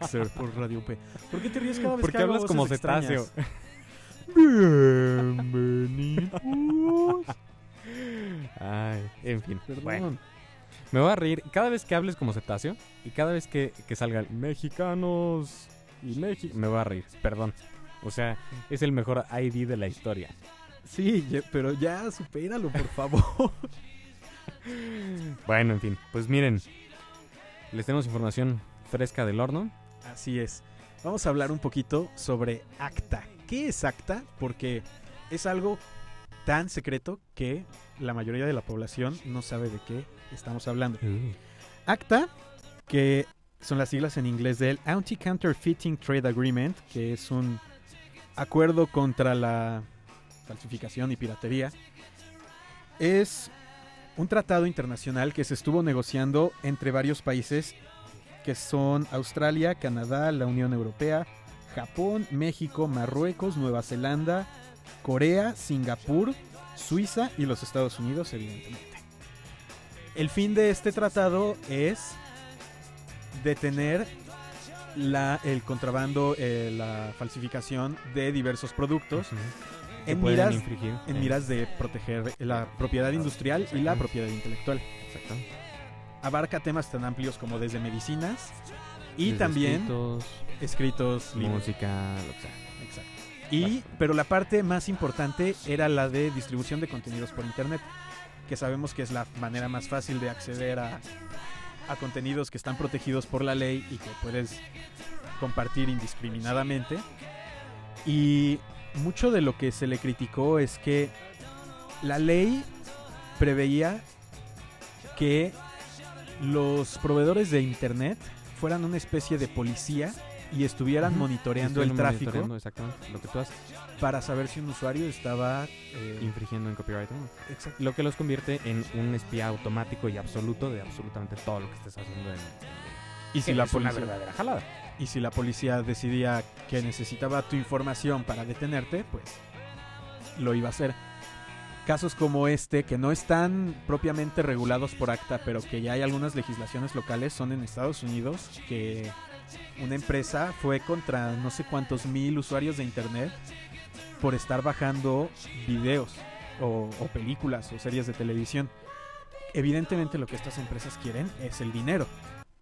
G: Mixer por Radio P. ¿Por qué te ríes cada vez
D: ¿Por
G: que hago
D: hablas como cetáceo?
G: Bienvenidos.
D: Ay, en fin.
G: Perdón.
D: Bueno, me voy a reír cada vez que hables como cetáceo y cada vez que, que salgan mexicanos y México. Me voy a reír, perdón. O sea, es el mejor ID de la historia.
G: Sí, pero ya supéralo, por favor.
D: Bueno, en fin, pues miren, les tenemos información fresca del horno.
G: Así es. Vamos a hablar un poquito sobre ACTA. ¿Qué es ACTA? Porque es algo tan secreto que la mayoría de la población no sabe de qué estamos hablando. ACTA, que son las siglas en inglés del Anti-Counterfeiting Trade Agreement, que es un acuerdo contra la falsificación y piratería
C: es un tratado internacional que se estuvo negociando entre varios países que son Australia, Canadá, la Unión Europea, Japón, México, Marruecos, Nueva Zelanda, Corea, Singapur, Suiza y los Estados Unidos, evidentemente. El fin de este tratado es detener la, el contrabando, eh, la falsificación de diversos productos en miras,
D: infringir
C: en miras de proteger la propiedad industrial y la propiedad intelectual.
D: Exacto.
C: Abarca temas tan amplios como desde medicinas y
D: Desde
C: también
D: escritos,
C: escritos, libros.
D: música, lo que sea.
C: Exacto. Y, pero la parte más importante era la de distribución de contenidos por internet, que sabemos que es la manera más fácil de acceder a, a contenidos que están protegidos por la ley y que puedes compartir indiscriminadamente. Y mucho de lo que se le criticó es que la ley preveía que los proveedores de internet fueran una especie de policía y estuvieran monitoreando el tráfico
D: monitoreando Exactamente, lo que tú haces,
C: para saber si un usuario estaba eh,
D: infringiendo en copyright. ¿no?
C: exacto.
D: Lo que los convierte en un espía automático y absoluto de absolutamente todo lo que estés haciendo en,
C: y si la
D: es una
C: policía
D: verdadera jalada.
C: y si la policía decidía que necesitaba tu información para detenerte pues lo iba a hacer casos como este que no están propiamente regulados por acta pero que ya hay algunas legislaciones locales son en Estados Unidos que una empresa fue contra no sé cuántos mil usuarios de internet por estar bajando videos o, películas o series de televisión. Evidentemente lo que estas empresas quieren es el dinero,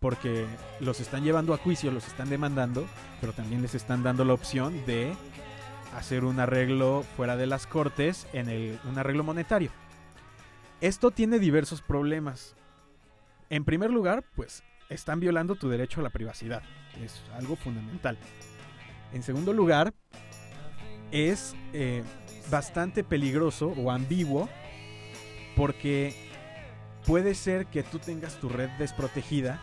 C: porque los están llevando a juicio, los están demandando, pero también les están dando la opción de hacer un arreglo fuera de las cortes en el, un arreglo monetario. Esto tiene diversos problemas. En primer lugar, pues están violando tu derecho a la privacidad. Es algo fundamental. En segundo lugar, es eh, bastante peligroso o ambiguo porque puede ser que tú tengas tu red desprotegida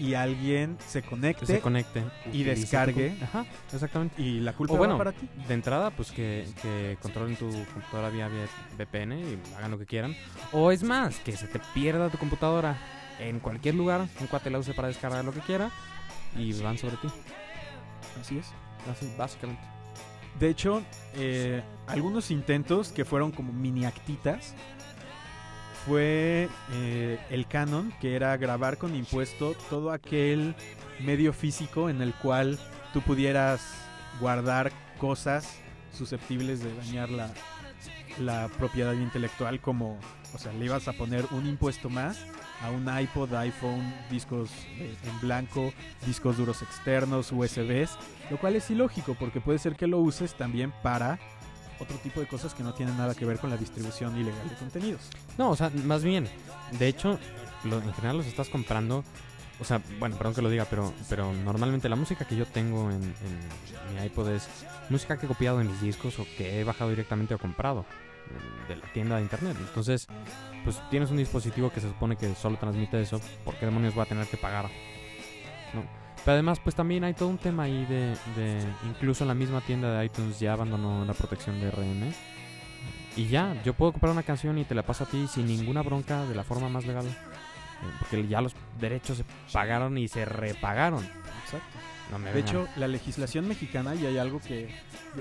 C: y alguien se conecte
D: se conecte
C: y
D: tu
C: descargue.
D: Ajá, exactamente.
C: y la culpa
D: O bueno,
C: va para ti.
D: De entrada, pues que, que controlen tu computadora vía, vía VPN y hagan lo que quieran. O es más, que se te pierda tu computadora en cualquier lugar, un cuate la use para descargar lo que quiera y van sobre ti.
C: Así es.
D: Así, básicamente.
C: De hecho, eh, algunos intentos que fueron como mini actitas fue eh, el Canon, que era grabar con impuesto todo aquel medio físico en el cual tú pudieras guardar cosas susceptibles de dañar la, la propiedad intelectual, como, o sea, le ibas a poner un impuesto más a un iPod, iPhone, discos eh, en blanco, discos duros externos, USBs, lo cual es ilógico porque puede ser que lo uses también para otro tipo de cosas que no tienen nada que ver con la distribución ilegal de contenidos.
D: No, o sea, más bien, de hecho, lo- en general los estás comprando. O sea, bueno, perdón que lo diga, pero, pero normalmente la música que yo tengo en, mi iPod es música que he copiado en mis discos o que he bajado directamente o comprado de la tienda de internet. Entonces, pues tienes un dispositivo que se supone que solo transmite eso, ¿por qué demonios voy a tener que pagar? ¿No? Pero además, pues también hay todo un tema ahí de, de incluso la misma tienda de iTunes ya abandonó la protección de RM. Y ya, yo puedo comprar una canción y te la paso a ti sin ninguna bronca de la forma más legal. eh, Porque ya los derechos se pagaron y se repagaron.
C: Exacto.
D: No me
C: De
D: vengan.
C: hecho, la legislación mexicana, y hay algo que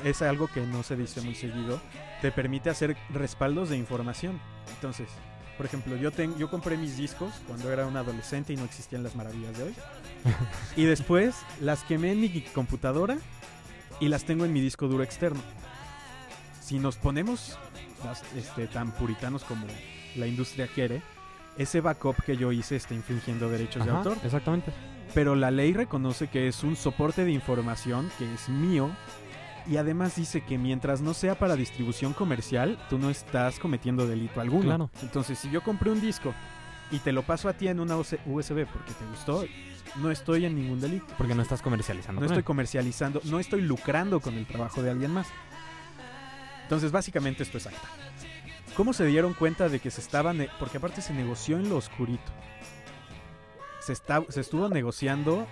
C: es algo que no se dice muy seguido, te permite hacer respaldos de información. Entonces, por ejemplo, yo, ten- yo compré mis discos cuando era un adolescente y no existían las maravillas de hoy. *laughs* y después las quemé en mi computadora y las tengo en mi disco duro externo. Si nos ponemos este, tan puritanos como la industria quiere, ese backup que yo hice está infringiendo derechos de autor
D: Exactamente.
C: pero la ley reconoce que es un soporte de información que es mío y además dice que mientras no sea para distribución comercial, tú no estás cometiendo delito alguno.
D: Claro.
C: Entonces, si yo compré un disco y te lo paso a ti en una US- USB porque te gustó, no estoy en ningún delito.
D: Porque no estás comercializando.
C: No estoy
D: él.
C: comercializando, no estoy lucrando con el trabajo de alguien más. Entonces, básicamente esto es acta. ¿Cómo se dieron cuenta de que se estaba... ne- Porque aparte se negoció en lo oscurito. Se, está, se estuvo negociando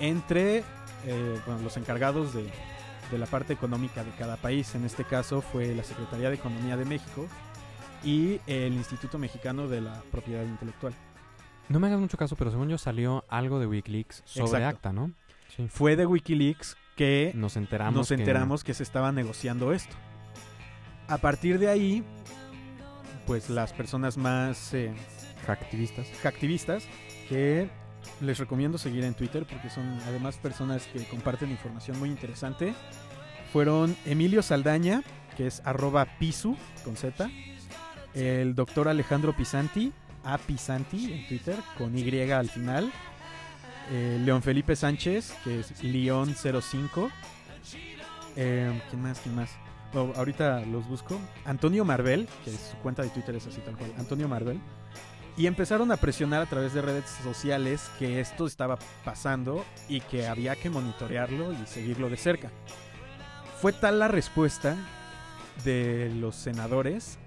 C: entre eh, bueno, los encargados de, de la parte económica de cada país. En este caso fue la Secretaría de Economía de México y el Instituto Mexicano de la Propiedad Intelectual.
D: No me hagas mucho caso, pero según yo salió algo de Wikileaks sobre
C: Exacto.
D: acta, ¿no? Sí.
C: Fue de Wikileaks que
D: Nos enteramos.
C: nos
D: que-
C: enteramos que se estaba negociando esto. A partir de ahí, pues las personas más eh,
D: Hacktivistas.
C: activistas que les recomiendo seguir en Twitter porque son además personas que comparten información muy interesante. Fueron Emilio Saldaña, que es arroba pisu con Z, el doctor Alejandro Pisanti, a Pisanti en Twitter, con Y al final, eh, León Felipe Sánchez, que es León05, eh, ¿quién más? ¿Quién más? Ahorita los busco. Antonio Marvel, que su cuenta de Twitter es así tal cual, Antonio Marvel. Y empezaron a presionar a través de redes sociales que esto estaba pasando y que había que monitorearlo y seguirlo de cerca. Fue tal la respuesta de los senadores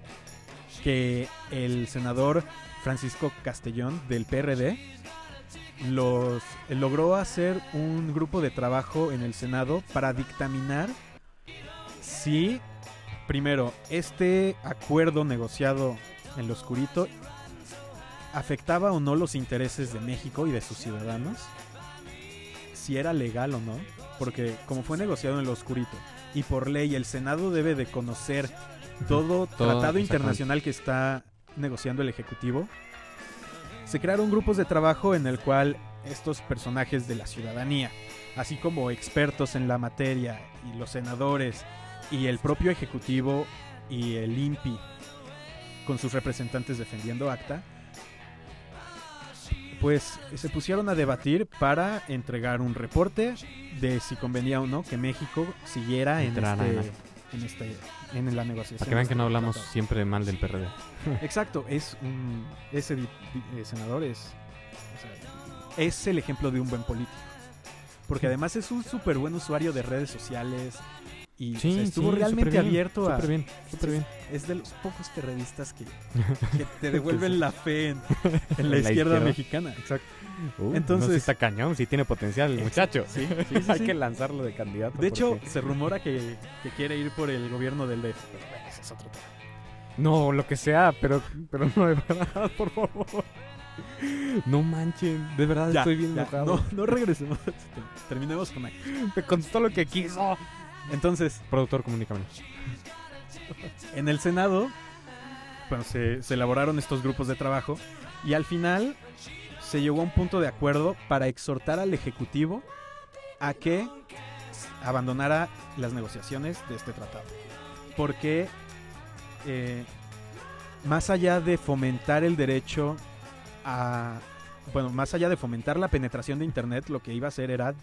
C: que el senador Francisco Castellón del PRD los logró hacer un grupo de trabajo en el Senado para dictaminar si primero este acuerdo negociado en lo oscurito afectaba o no los intereses de México y de sus ciudadanos, si era legal o no, porque como fue negociado en lo oscurito y por ley el Senado debe de conocer todo, tratado
D: exactamente.
C: internacional que está negociando el Ejecutivo, se crearon grupos de trabajo en el cual estos personajes de la ciudadanía, así como expertos en la materia y los senadores y el propio Ejecutivo y el INPI con sus representantes defendiendo acta, pues se pusieron a debatir para entregar un reporte de si convenía o no que México siguiera en
D: Entrara en
C: este, en este en la negociación.
D: Para que vean que no hablamos
C: tratado.
D: siempre mal del PRD.
C: Exacto, es un ese di- di- eh, senador es o sea, es el ejemplo de un buen político. Porque además es un súper buen usuario de redes sociales y o sea, estuvo
D: sí,
C: realmente
D: bien,
C: abierto a
D: Súper bien, súper bien.
C: es de los pocos periodistas que, *laughs* que te devuelven la fe en, en *laughs* la, izquierda,
D: izquierda.
C: mexicana. Exacto.
D: Uh,
C: Entonces-
D: no, sí está cañón, sí tiene potencial el muchacho.
C: Sí, sí, *laughs* sí,
D: Hay
C: sí.
D: que lanzarlo de candidato.
C: De hecho, se rumora que, que quiere ir por el gobierno del DF. Pero bueno, ese es otro tema.
D: No, lo que sea, pero, pero no de verdad, por favor. No manchen, de verdad
C: Ya,
D: estoy bien
C: ya,
D: enojado.
C: No, no regresemos. Terminemos con aquí.
D: Me contestó lo que quiso.
C: Entonces,
D: Productor, comunícame.
C: en el Senado, bueno, se, elaboraron estos grupos de trabajo y al final se llegó a un punto de acuerdo para exhortar al Ejecutivo a que abandonara las negociaciones de este tratado. Porque eh, más allá de fomentar el derecho a... Bueno, más allá de fomentar la penetración de Internet, lo que iba a hacer era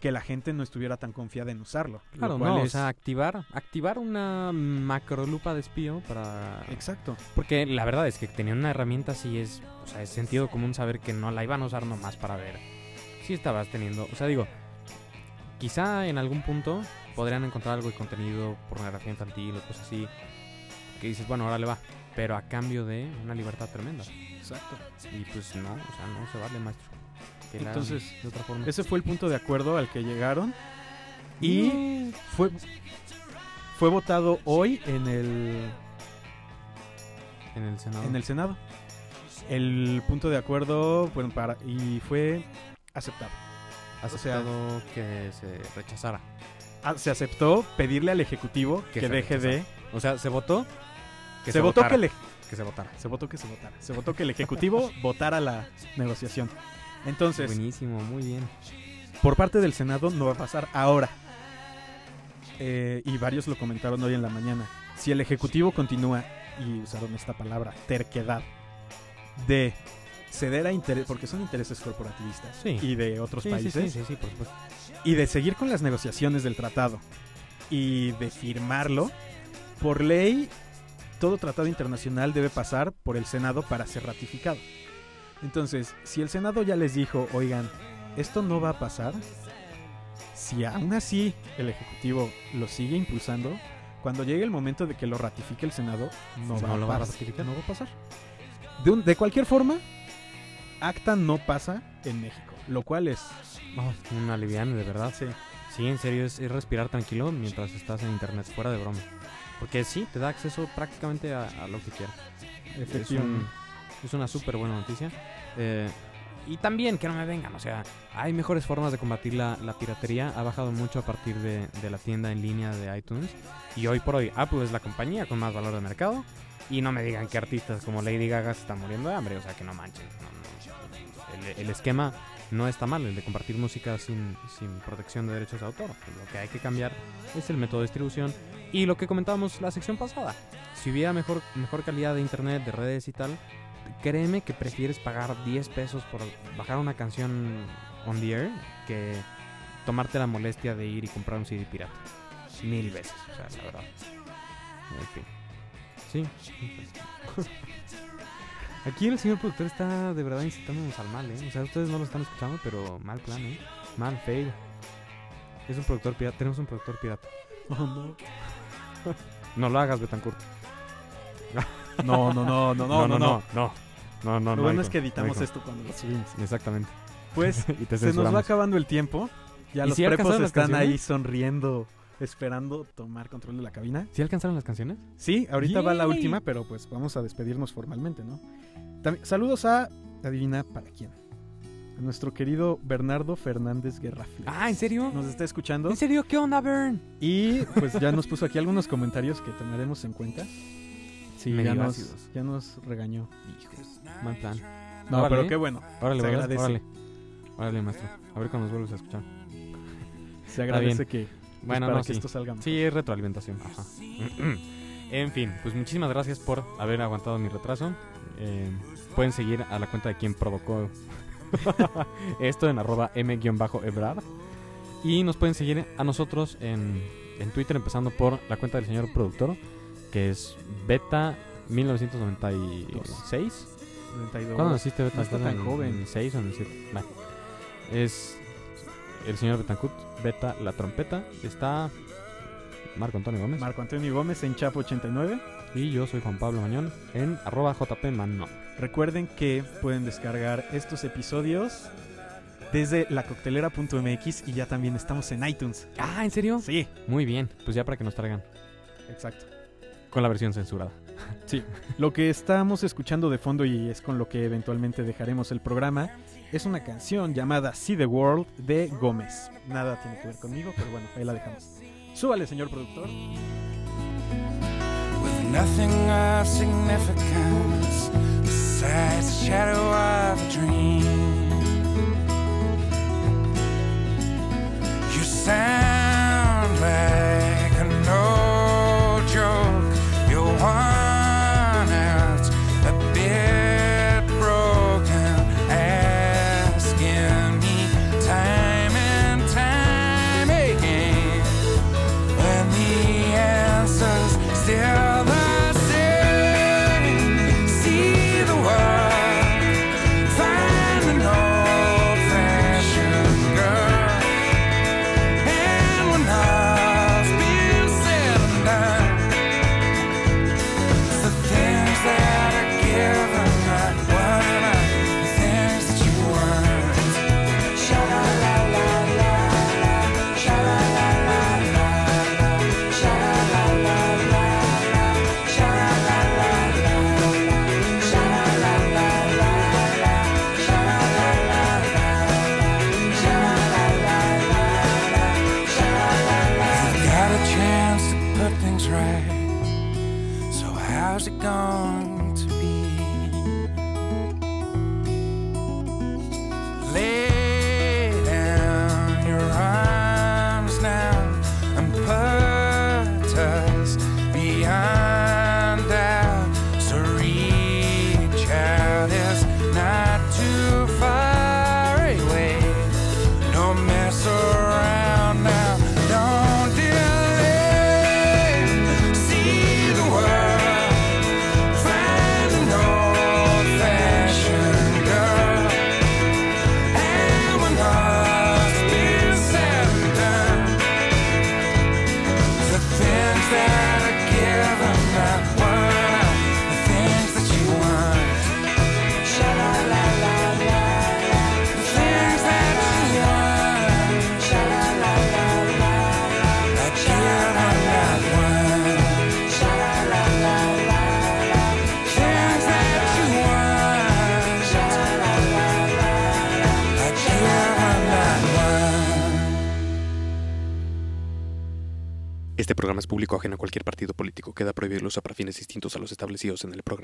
C: que la gente no estuviera tan confiada en usarlo. lo
D: Claro, no, o
C: es-
D: sea, activar, activar una macrolupa de espío para...
C: Exacto.
D: Porque la verdad es que tenían una herramienta así es, o sea, es sentido común saber que no la iban a usar nomás para ver si estabas teniendo, o sea, digo, quizá en algún punto podrían encontrar algo de contenido, pornografía infantil o cosas así, que dices, bueno, ahora le va, pero a cambio de una libertad tremenda.
C: Exacto.
D: Y pues no, o sea, no se vale, maestro. Que
C: Entonces,
D: de otra forma.
C: Ese fue el punto de acuerdo al que llegaron. Y fue, fue votado hoy en el,
D: en el Senado.
C: en el Senado. El punto de acuerdo bueno, para, y fue aceptado.
D: aceptado que se rechazara.
C: Ah, se aceptó pedirle al Ejecutivo que, deje de...
D: O sea, se votó que
C: se, votó
D: votara,
C: que, le-
D: que se votara.
C: se votó que se votara. Se votó que el Ejecutivo *laughs* votara la negociación. Entonces,
D: Buenísimo, muy bien.
C: por parte del Senado no va a pasar ahora. Eh, y varios lo comentaron hoy en la mañana. Si el Ejecutivo continúa, y usaron esta palabra, terquedad, de ceder a interés, porque son intereses corporativistas
D: Sí.
C: y de otros
D: Sí,
C: países,
D: sí, por
C: y de seguir con las negociaciones del tratado y de firmarlo, por ley, todo tratado internacional debe pasar por el Senado para ser ratificado. Entonces, si el Senado ya les dijo, oigan, esto no va a pasar, si aún así el Ejecutivo lo sigue impulsando, cuando llegue el momento de que lo ratifique el Senado, no,
D: No
C: va, a
D: lo va a
C: pas-
D: ratificar.
C: no va a pasar. De, un- de cualquier forma, ACTA no pasa en México, lo cual es...
D: Un aliviane, de verdad.
C: Sí.
D: Sí, en serio, es, es respirar tranquilo mientras estás en internet, fuera de broma. Porque sí, te da acceso prácticamente a, a lo que quieras.
C: Efectivamente.
D: Es una súper buena noticia. Eh, y también que no me vengan, o sea, hay mejores formas de combatir la, la piratería. Ha bajado mucho a partir de, de la tienda en línea de iTunes. Y hoy por hoy Apple es la compañía con más valor de mercado. Y no me digan que artistas como Lady Gaga se están muriendo de hambre, o sea, que no manchen. no, no. El, el esquema no está mal, el de compartir música sin, sin protección de derechos de autor. Lo que hay que cambiar es el método de distribución y lo que comentábamos la sección pasada. Si hubiera mejor, mejor calidad de internet, de redes y tal, créeme que prefieres pagar 10 pesos por bajar una canción on the air que tomarte la molestia de ir y comprar un CD pirata. Mil veces, o sea, la verdad. En fin. Sí. *laughs* Aquí el señor productor está de verdad incitándonos al mal, ¿eh? O sea, ustedes no lo están escuchando, pero mal plan, ¿eh? Mal, fail. Es un productor pirata. Tenemos un productor pirata. *laughs* no lo hagas, Betancourt. *laughs*
C: No, no, no, no, no, no, no.
D: no. No, no,
C: Lo
D: no,
C: bueno
D: hijo,
C: es que editamos esto cuando lo subimos.
D: Exactamente.
C: Pues *laughs*
D: y te
C: se nos va acabando el tiempo. Ya
D: ¿Y
C: los
D: si
C: prepos están ahí sonriendo, esperando tomar control de la cabina.
D: ¿Sí alcanzaron las canciones?
C: Sí, ahorita va la
D: Yay.
C: última, pero pues vamos a despedirnos formalmente, ¿no? También, saludos a, adivina para quién, a nuestro querido Bernardo Fernández Guerrafles.
D: Ah, ¿en serio?
C: Nos está escuchando
D: ¿En serio? ¿Qué onda, Bern?
C: y pues ya nos puso aquí algunos comentarios que tomaremos en cuenta. Sí,
D: Medio
C: ya nos,
D: ácidos.
C: ya nos regañó.
D: Mal plan.
C: No,
D: Órale.
C: pero qué bueno.
D: Órale,
C: Se agradece.
D: Órale. Órale, maestro. A ver cuando nos vuelves a escuchar. *laughs*
C: Se agradece que pues,
D: Bueno,
C: para
D: no,
C: que
D: sí.
C: esto salga.
D: Sí, es retroalimentación. Ajá. *clears throat* en fin, pues muchísimas gracias por haber aguantado mi retraso. Eh, pueden seguir a la cuenta de quien provocó *laughs* esto en arroba m-ebrard. Y nos pueden seguir a nosotros en, en Twitter, empezando por la cuenta del señor productor, que es Beta 1996.
C: 32.
D: ¿Cuándo naciste, Beta?
C: No está
D: ¿Estás
C: tan
D: en
C: joven.
D: el 6 o en el 7? Vale. Es el señor Betancourt, Beta la trompeta. Está Marco Antonio Gómez.
C: Marco Antonio Gómez en Chapo 89.
D: y yo soy Juan Pablo Mañón en arroba jpmano.
C: Recuerden que pueden descargar estos episodios desde lacoctelera.mx y ya también estamos en iTunes.
D: Ah, ¿en serio?
C: Sí,
D: Muy bien, pues ya para que nos traigan
C: exacto.
D: Con la versión censurada.
C: Lo que estamos escuchando de fondo y es con lo que eventualmente dejaremos el programa es una canción llamada See the World de Gómez. Nada tiene que ver conmigo, pero bueno, ahí la dejamos. Súbale, señor productor.
E: with nothing of significance besides the shadow of a dream. You sound like a no joke.
A: apart distintos a los establecidos en el programa.